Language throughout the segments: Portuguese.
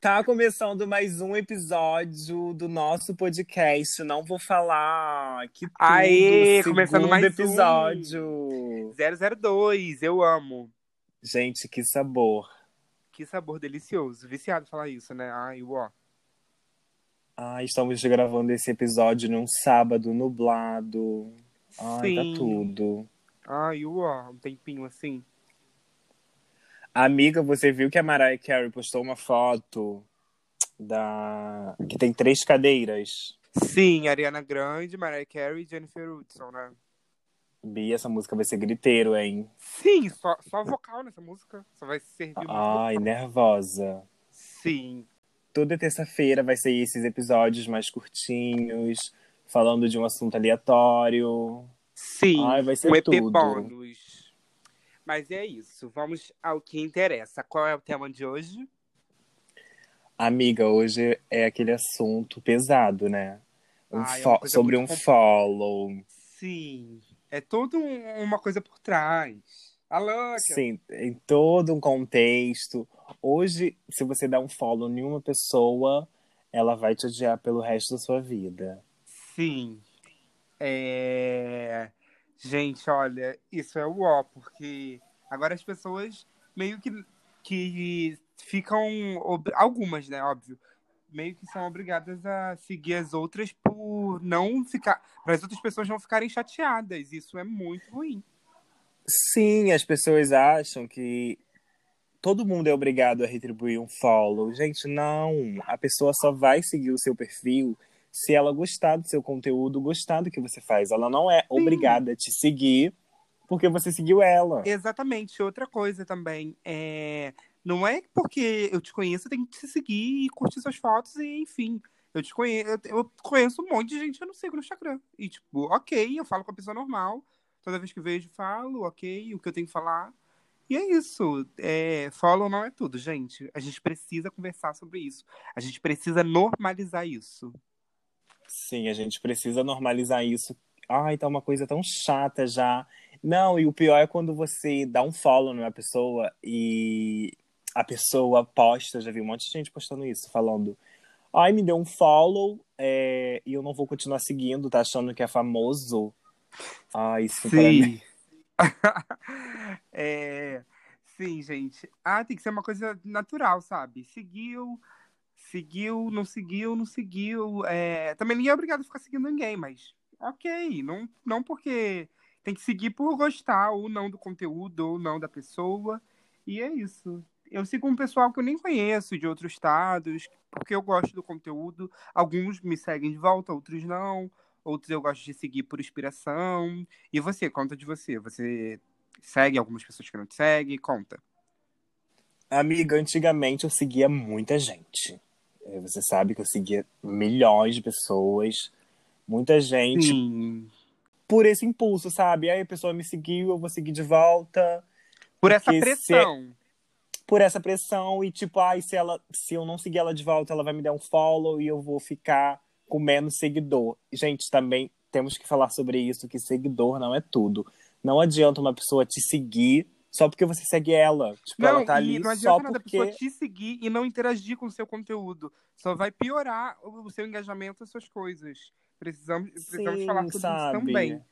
Tá começando mais um episódio do nosso podcast. Não vou falar que tudo. Aê, começando mais episódio. um. 002, eu amo. Gente, que sabor. Que sabor delicioso. Viciado falar isso, né? Ai, ó. Ai, estamos gravando esse episódio num sábado nublado. Ai, Sim. tá tudo. Ai, ó, um tempinho assim. Amiga, você viu que a Mariah Carey postou uma foto da que tem três cadeiras. Sim, Ariana Grande, Mariah Carey e Jennifer Hudson, né? Bia, essa música vai ser griteiro, hein? Sim, só, só vocal nessa música. Só vai servir muito. Ai, nervosa. Sim. Toda terça-feira vai ser esses episódios mais curtinhos, falando de um assunto aleatório. Sim, Ai, vai ser um EP tudo. bônus. Mas é isso, vamos ao que interessa. Qual é o tema de hoje? Amiga, hoje é aquele assunto pesado, né? Um Ai, é sobre um compl- follow. Sim, é toda um- uma coisa por trás. A louca. Sim, em todo um contexto. Hoje, se você dá um follow em uma pessoa, ela vai te odiar pelo resto da sua vida. Sim. É... Gente, olha, isso é o ó, porque agora as pessoas meio que, que ficam. Algumas, né, óbvio. Meio que são obrigadas a seguir as outras por não ficar. Para as outras pessoas não ficarem chateadas. Isso é muito ruim. Sim, as pessoas acham que todo mundo é obrigado a retribuir um follow. Gente, não. A pessoa só vai seguir o seu perfil se ela gostar do seu conteúdo, gostar do que você faz. Ela não é obrigada a te seguir porque você seguiu ela. Exatamente. Outra coisa também é. Não é porque eu te conheço, eu tenho que te seguir e curtir suas fotos e enfim. Eu te conheço, eu, eu conheço um monte de gente que eu não sigo no Instagram. E, tipo, ok, eu falo com a pessoa normal. Toda vez que vejo, falo, ok, o que eu tenho que falar. E é isso. É, follow não é tudo, gente. A gente precisa conversar sobre isso. A gente precisa normalizar isso. Sim, a gente precisa normalizar isso. Ai, tá uma coisa tão chata já. Não, e o pior é quando você dá um follow numa pessoa e a pessoa posta, já vi um monte de gente postando isso, falando: Ai, me deu um follow é, e eu não vou continuar seguindo, tá achando que é famoso. Ai, isso pra mim. É, sim, gente. Ah, tem que ser uma coisa natural, sabe? Seguiu, seguiu, não seguiu, não seguiu. É, Também ninguém é obrigado a ficar seguindo ninguém, mas ok. Não, não porque tem que seguir por gostar ou não do conteúdo ou não da pessoa. E é isso. Eu sigo um pessoal que eu nem conheço de outros estados, porque eu gosto do conteúdo. Alguns me seguem de volta, outros não. Outros eu gosto de seguir por inspiração. E você, conta de você. Você segue algumas pessoas que não te seguem? Conta. Amiga, antigamente eu seguia muita gente. É, Você sabe que eu seguia milhões de pessoas, muita gente. Sim. por esse impulso, sabe? Aí a pessoa me seguiu, eu vou seguir de volta. Por essa se- pressão. Por essa pressão e tipo, ai, se ela, se eu não seguir ela de volta, ela vai me dar um follow e eu vou ficar com menos seguidor. Gente, também temos que falar sobre isso, que seguidor não é tudo. Não adianta uma pessoa te seguir só porque você segue ela. Tipo, Não, ela tá ali não só adianta nada a porque pessoa te seguir e não interagir com o seu conteúdo. Só vai piorar o seu engajamento, as suas coisas. Precisamos, precisamos Sim, falar tudo sabe? isso também.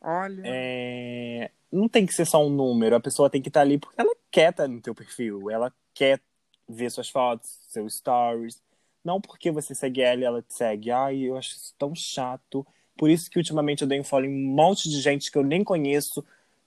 Olha. é, não tem que ser só um número. A pessoa tem que estar ali porque ela quer estar no teu perfil. Ela quer ver suas fotos, seus stories. Não porque você segue ela e ela te segue. Ai, eu acho isso tão chato. Por isso que ultimamente eu dei um follow em um monte de gente que eu nem conheço,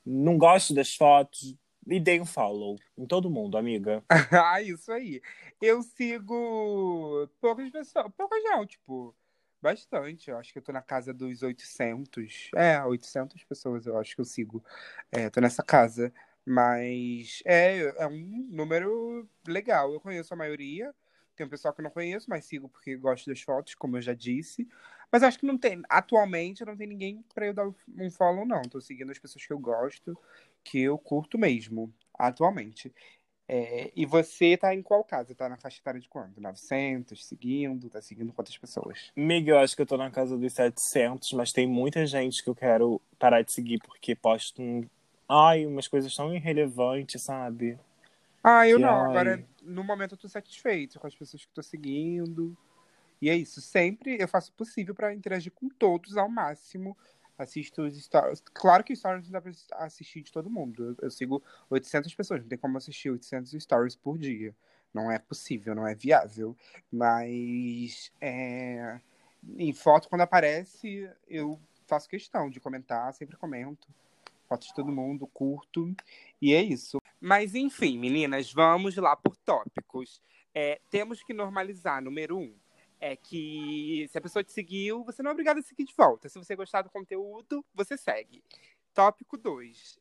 não gosto das fotos, e dei um follow em todo mundo, amiga. Ah, isso aí. Eu sigo poucas pessoas. Poucas não, tipo, bastante. Eu acho que eu tô na casa dos 800. É, 800 pessoas eu acho que eu sigo. É, tô nessa casa. Mas é, é um número legal. Eu conheço a maioria. Tem um pessoal que eu não conheço, mas sigo porque gosto das fotos, como eu já disse. Mas acho que não tem. Atualmente não tem ninguém pra eu dar um follow, não. Tô seguindo as pessoas que eu gosto, que eu curto mesmo, atualmente. É, e você tá em qual casa? Tá na faixa etária de quanto? 900, seguindo? Tá seguindo quantas pessoas? Amiga, eu acho que eu tô na casa dos 700, mas tem muita gente que eu quero parar de seguir porque postam, ai, umas coisas tão irrelevantes, sabe? Ah, eu Que, não. ai. Agora, no momento, eu tô satisfeito com as pessoas que tô seguindo. E é isso. Sempre eu faço o possível pra interagir com todos ao máximo. Assisto os stories. Claro que stories não dá pra assistir de todo mundo. Eu, eu sigo 800 pessoas. Não tem como assistir 800 stories por dia. Não é possível, não é viável. Mas é, em foto, quando aparece, eu faço questão de comentar. Sempre comento. Fotos de todo mundo, curto. E é isso. Mas enfim, meninas, vamos lá por tópicos. É, temos que normalizar, número um, é que se a pessoa te seguiu, você não é obrigado a seguir de volta. Se você gostar do conteúdo, você segue. Tópico 2.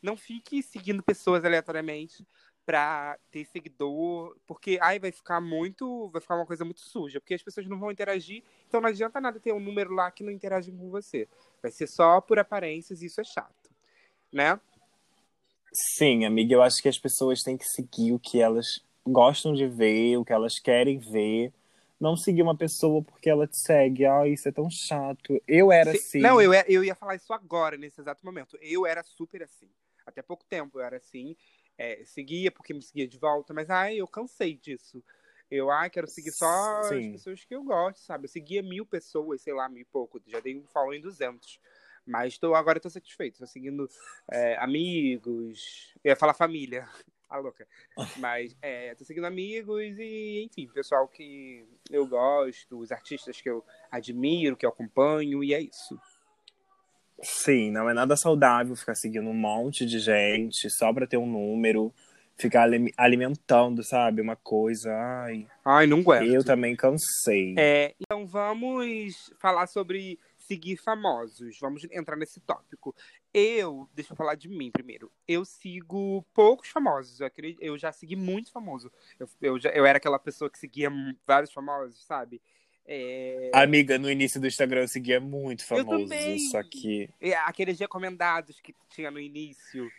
Não fique seguindo pessoas aleatoriamente pra ter seguidor, porque aí vai ficar muito, vai ficar uma coisa muito suja, porque as pessoas não vão interagir, então não adianta nada ter um número lá que não interage com você. Vai ser só por aparências e isso é chato, né? Sim, amiga, eu acho que as pessoas têm que seguir o que elas gostam de ver, o que elas querem ver. Não seguir uma pessoa porque ela te segue. Ai, isso é tão chato. Eu era assim. Não, eu, ia- eu ia falar isso agora, nesse exato momento. Eu era super assim. Até pouco tempo eu era assim. É, seguia porque me seguia de volta, mas ai, eu cansei disso. Eu, ai, quero seguir só as Sim. pessoas que eu gosto, sabe? Eu seguia mil pessoas, sei lá, mil e pouco. Já dei um follow em 200. Mas tô, agora tô satisfeito. Tô seguindo é, amigos. Eu ia falar família. A louca. Mas é, tô seguindo amigos e, enfim, pessoal que eu gosto, os artistas que eu admiro, que eu acompanho, e é isso. Sim, não é nada saudável ficar seguindo um monte de gente só pra ter um número, ficar ali- alimentando, sabe? Uma coisa. Ai, Ai, não aguento. eu também cansei. É, então vamos falar sobre seguir famosos. Vamos entrar nesse tópico. Eu, deixa eu falar de mim primeiro. Eu sigo poucos famosos. Eu, acredito, eu já segui muito famoso. Eu, eu, já, eu era aquela pessoa que seguia vários famosos, sabe? É, Amiga, no início do Instagram eu seguia muito Eu famoso, também. só que. é, aqueles recomendados que tinha no início.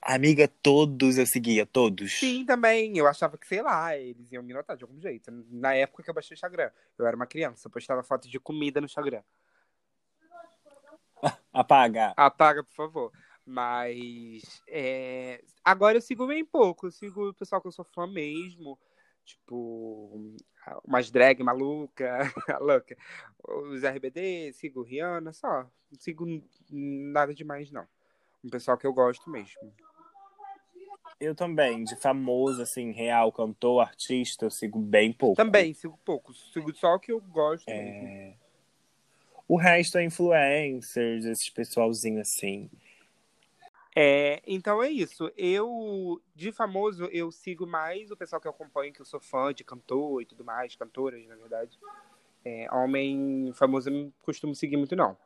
Amiga, todos eu seguia, todos. Sim, também. Eu achava que, sei lá, eles iam me notar de algum jeito. Na época que eu baixei o Instagram. Eu era uma criança, eu postava fotos de comida no Instagram. Apaga. Apaga, por favor. Mas é, agora eu sigo bem pouco. Eu sigo o pessoal que eu sou fã mesmo. Tipo, umas drag maluca, louca. Os RBD, sigo Rihanna, só. Não sigo nada demais, não. Um pessoal que eu gosto mesmo. Eu também, de famoso, assim, real, cantor, artista, eu sigo bem pouco. Também, sigo pouco. Sigo só o que eu gosto mesmo. É... O resto é influencers, esses pessoalzinho assim. É, então é isso. Eu, de famoso, eu sigo mais o pessoal que eu acompanho, que eu sou fã de cantor e tudo mais, cantoras, na verdade. É, homem famoso eu não costumo seguir muito, não.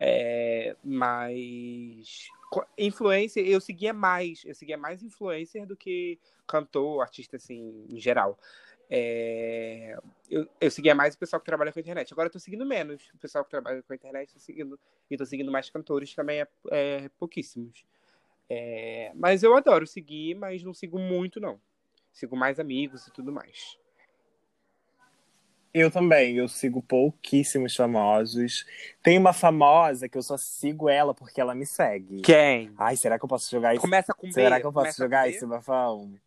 É, mas influencer, eu seguia mais, eu seguia mais influencer do que cantor, artista, assim, em geral. É, eu, eu seguia mais o pessoal que trabalha com a internet. Agora eu tô seguindo menos o pessoal que trabalha com a internet, tô seguindo, e tô seguindo mais cantores também, é, é pouquíssimos. É, mas eu adoro seguir, mas não sigo muito, não. Sigo mais amigos e tudo mais. Eu também, eu sigo pouquíssimos famosos. Tem uma famosa que eu só sigo ela porque ela me segue. Quem? Ai, será que eu posso jogar isso? Começa com B. Será que eu posso jogar esse bafão?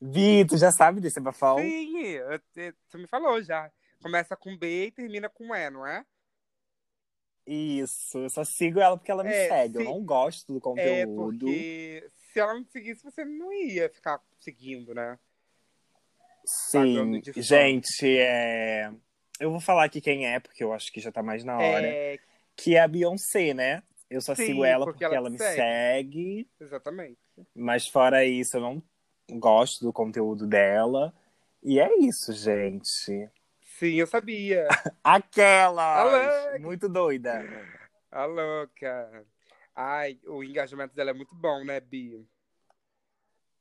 Vi, tu já sabe desse bafão? Sim, eu tu me falou já. Começa com B e termina com E, não é? Isso, eu só sigo ela porque ela me É, segue. Eu se- não gosto do É, conteúdo. porque se ela não te seguisse, você não ia ficar seguindo, né? Sim, gente, é... eu vou falar aqui quem é, porque eu acho que já tá mais na hora. É, Que é a Beyoncé, né? Eu só Sim, sigo ela porque porque, ela me segue. segue. exatamente. Mas fora isso, eu não gosto do conteúdo dela. E é isso, gente. Sim, eu sabia. Aquela! Muito doida. A louca. Ai, o engajamento dela é muito bom, né, Bi?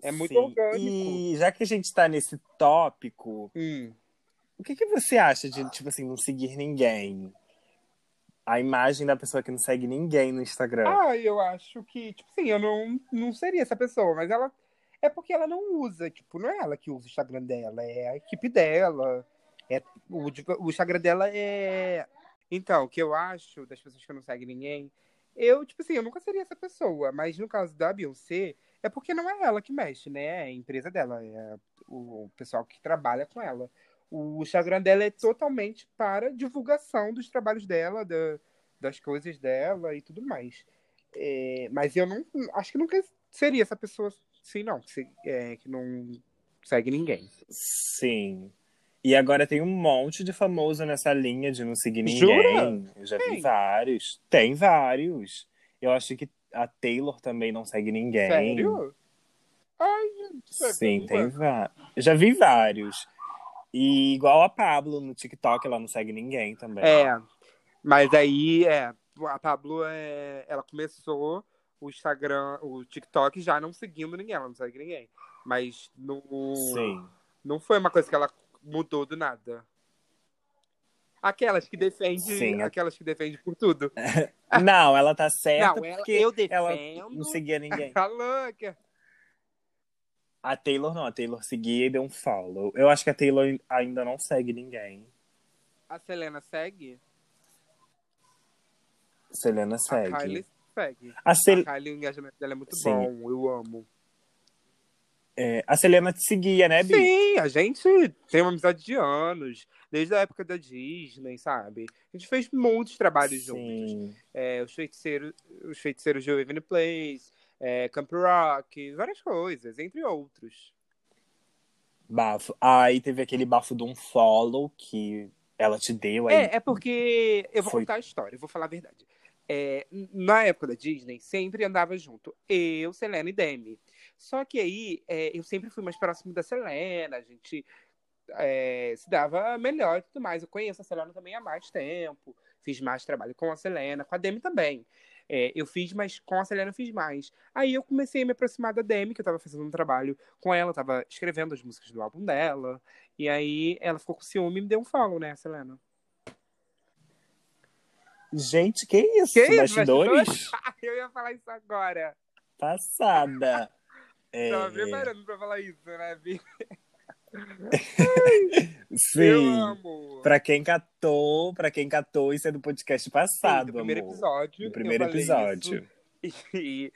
É muito Sim. orgânico. E já que a gente tá nesse tópico, Hum. o que, que você acha de, tipo assim, não seguir ninguém? A imagem da pessoa que não segue ninguém no Instagram. Ah, eu acho que, tipo assim, eu não, não seria essa pessoa, mas ela. É porque ela não usa, tipo, não é ela que usa o Instagram dela, é a equipe dela. É, o, o Instagram dela é. Então, o que eu acho das pessoas que não seguem ninguém Eu, tipo assim, eu nunca seria essa pessoa, mas no caso da Beyoncé, é porque não é ela que mexe, né? É a empresa dela, é o pessoal que trabalha com ela. O Instagram dela é totalmente para divulgação dos trabalhos dela, da, das coisas dela e tudo mais. É, mas eu não acho que nunca seria essa pessoa assim, não, que, é, que não segue ninguém. Sim. E agora tem um monte de famoso nessa linha de não seguir ninguém. Jura? Eu já Tem. vi vários. Tem vários. Eu acho que a Taylor também não segue ninguém. Sério? Ai, gente. Sim, é tem vários. Eu já vi vários. E igual a Pablo no TikTok, ela não segue ninguém também. É, mas aí, é, a Pablo, é, ela começou o Instagram, o TikTok já não seguindo ninguém, ela não segue ninguém. Mas no, Sim. não foi uma coisa que ela mudou do nada. Aquelas que defendem, Sim, a- aquelas que defendem por tudo. Não, ela tá certa Não, ela- porque eu ela defendo. não seguia ninguém. Tá louca. A Taylor não, a Taylor seguia e deu um follow. Eu acho que a Taylor ainda não segue ninguém. A Selena segue? Selena A segue. Kylie segue. A, Sel- A Kylie, o engajamento dela é muito Sim. bom, eu amo. É, a Selena te seguia, né, Bi? Sim, a gente tem uma amizade de anos, desde a época da Disney, sabe? A gente fez muitos trabalhos juntos. Sim. É, os feiticeiros, os feiticeiros de Waverly Place, é, Camp Rock, várias coisas, entre outros. Bafo. Aí teve aquele bafo de um follow que ela te deu aí. É, é porque eu vou Foi- contar a história, eu vou falar a verdade. É, na época da Disney, sempre andava junto. Eu, Selena e Demi. Só que aí é, eu sempre fui mais próximo da Selena, a gente é, se dava melhor e tudo mais. Eu conheço a Selena também há mais tempo, fiz mais trabalho com a Selena, com a Demi também. É, eu fiz, mas com a Selena eu fiz mais. Aí eu comecei a me aproximar da Demi, que eu tava fazendo um trabalho com ela, tava escrevendo as músicas do álbum dela. E aí ela ficou com ciúme e me deu um follow, né, Selena? Gente, que isso? Que isso, Bastidores? Eu ia falar isso agora. Passada. É, Tava preparando pra falar isso, né, Vi? Eu sim. amo. Pra quem catou, pra quem catou, isso é do podcast Sim, passado, do primeiro amor. episódio. Do primeiro episódio. E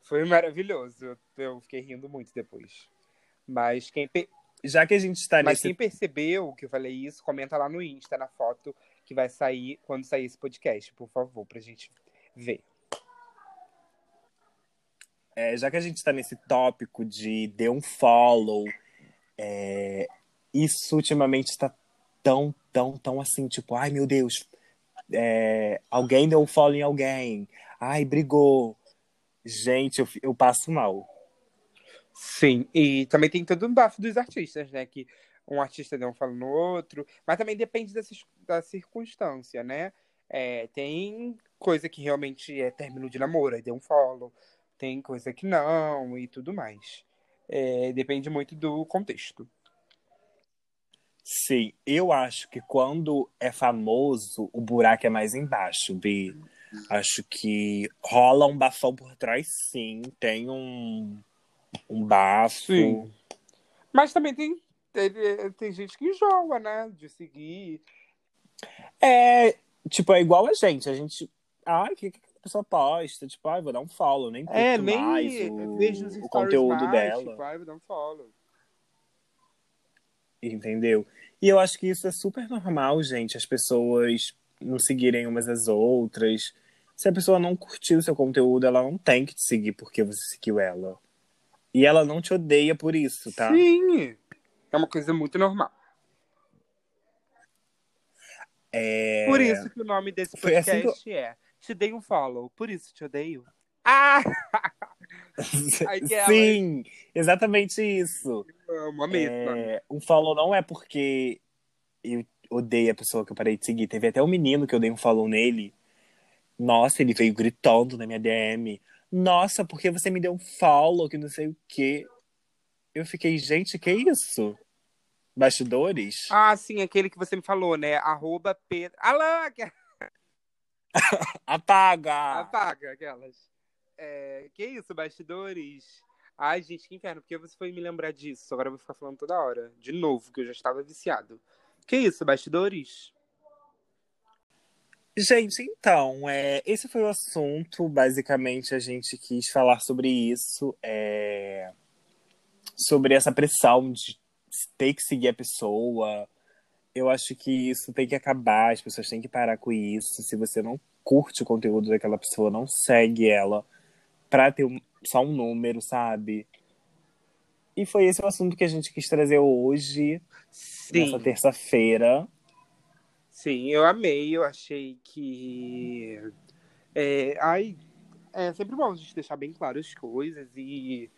foi maravilhoso. Eu fiquei rindo muito depois. Mas quem, Já que a gente tá mas nesse quem percebeu que eu falei isso, comenta lá no Insta, na foto que vai sair quando sair esse podcast, por favor, pra gente ver. É, já que a gente está nesse tópico de dê um follow, é, isso ultimamente está tão, tão, tão assim, tipo, ai meu Deus, é, alguém deu um follow em alguém, ai, brigou. Gente, eu, eu passo mal. Sim, e também tem todo um bafo dos artistas, né? Que um artista deu um falo no outro, mas também depende da, da circunstância, né? É, tem coisa que realmente é término de namoro, aí deu um follow, tem coisa que não e tudo mais. É, depende muito do contexto. Sim, eu acho que quando é famoso, o buraco é mais embaixo, Bi. Acho que rola um bafão por trás, sim. Tem um, um bafo. Sim. Mas também tem, tem, tem gente que enjoa, né? De seguir. É, tipo, é igual a gente. A gente. Ai, o que, que a pessoa posta? Tipo, ai, vou dar um follow, nem É, nem mais o, vejo os o conteúdo mais, dela. Tipo, ai, vou dar um follow. Entendeu? E eu acho que isso é super normal, gente. As pessoas não seguirem umas às outras. Se a pessoa não curtiu o seu conteúdo, ela não tem que te seguir porque você seguiu ela. E ela não te odeia por isso, tá? Sim! É uma coisa muito normal. É... Por isso que o nome desse Foi assim podcast é Te Dei um Follow, por isso te odeio. Ah! Aquela. Sim, exatamente isso. Amo a mesma. É, um follow não é porque eu odeio a pessoa que eu parei de seguir. Teve até um menino que eu dei um follow nele. Nossa, ele veio gritando na minha DM. Nossa, por que você me deu um follow que não sei o quê? Eu fiquei, gente, que isso? Bastidores? Ah, sim, aquele que você me falou, né? Arroba Pedro. Alã! Apaga! Apaga aquelas. É, que isso, bastidores? Ai, gente, que inferno, porque você foi me lembrar disso? Agora eu vou ficar falando toda hora. De novo, que eu já estava viciado. Que isso, bastidores? Gente, então, é, esse foi o assunto. Basicamente, a gente quis falar sobre isso, é, sobre essa pressão de ter que seguir a pessoa. Eu acho que isso tem que acabar, as pessoas têm que parar com isso. Se você não curte o conteúdo daquela pessoa, não segue ela pra ter um, só um número, sabe? E foi esse o assunto que a gente quis trazer hoje, Sim. nessa terça-feira. Sim, eu amei, eu achei que. É, ai, é sempre bom a gente deixar bem claro as coisas e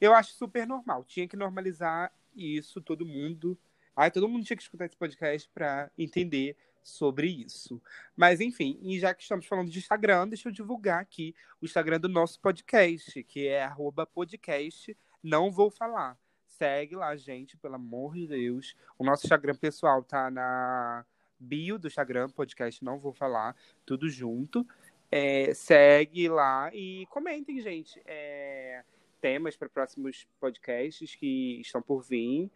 eu acho super normal. Tinha que normalizar isso, todo mundo. Ai, todo mundo tinha que escutar esse podcast para entender sobre isso. Mas enfim, e já que estamos falando de Instagram, deixa eu divulgar aqui o Instagram do nosso podcast, que é podcast não vou falar. Segue lá, gente, pelo amor de Deus. O nosso Instagram pessoal tá na bio do Instagram, podcast Não Vou Falar, tudo junto. É, segue lá e comentem, gente, é, temas para próximos podcasts que estão por vir.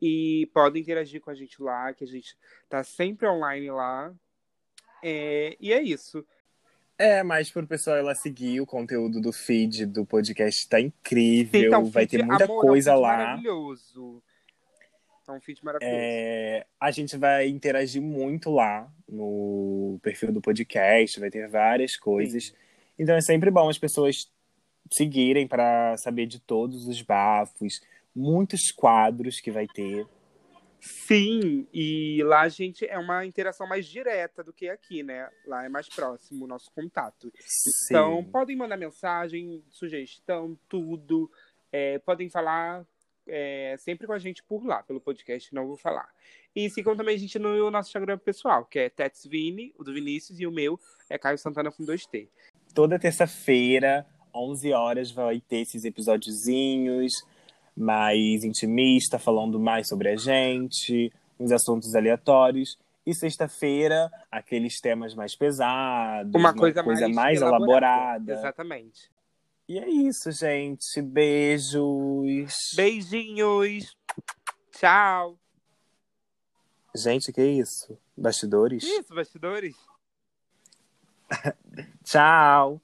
E podem interagir com a gente lá, que a gente tá sempre online lá. É, e é isso. É, mas pro pessoal ela seguir o conteúdo do feed do podcast tá incrível. Sim, tá um vai feed- ter muita amor, é um coisa feed lá. Maravilhoso. É um feed maravilhoso. É, a gente vai interagir muito lá no perfil do podcast, vai ter várias coisas. Então é sempre bom as pessoas seguirem para saber de todos os bafos, muitos quadros que vai ter. Sim, e lá a gente é uma interação mais direta do que aqui, né? Lá é mais próximo o nosso contato. Então, Sim. podem mandar mensagem, sugestão, tudo. É, podem falar é, sempre com a gente por lá, pelo podcast, não vou falar. E sigam também a gente no nosso Instagram pessoal, que é TetsVini, o do Vinícius, e o meu é Caio Santana com 2T. Toda terça-feira, 11 horas, vai ter esses episódiozinhos mais intimista, falando mais sobre a gente, uns assuntos aleatórios. E sexta-feira, aqueles temas mais pesados, Uma coisa, mais, mais elaborada. Exatamente. E é isso, gente. Beijos. Beijinhos. Tchau. Gente, que isso? Bastidores? Isso, bastidores. Tchau.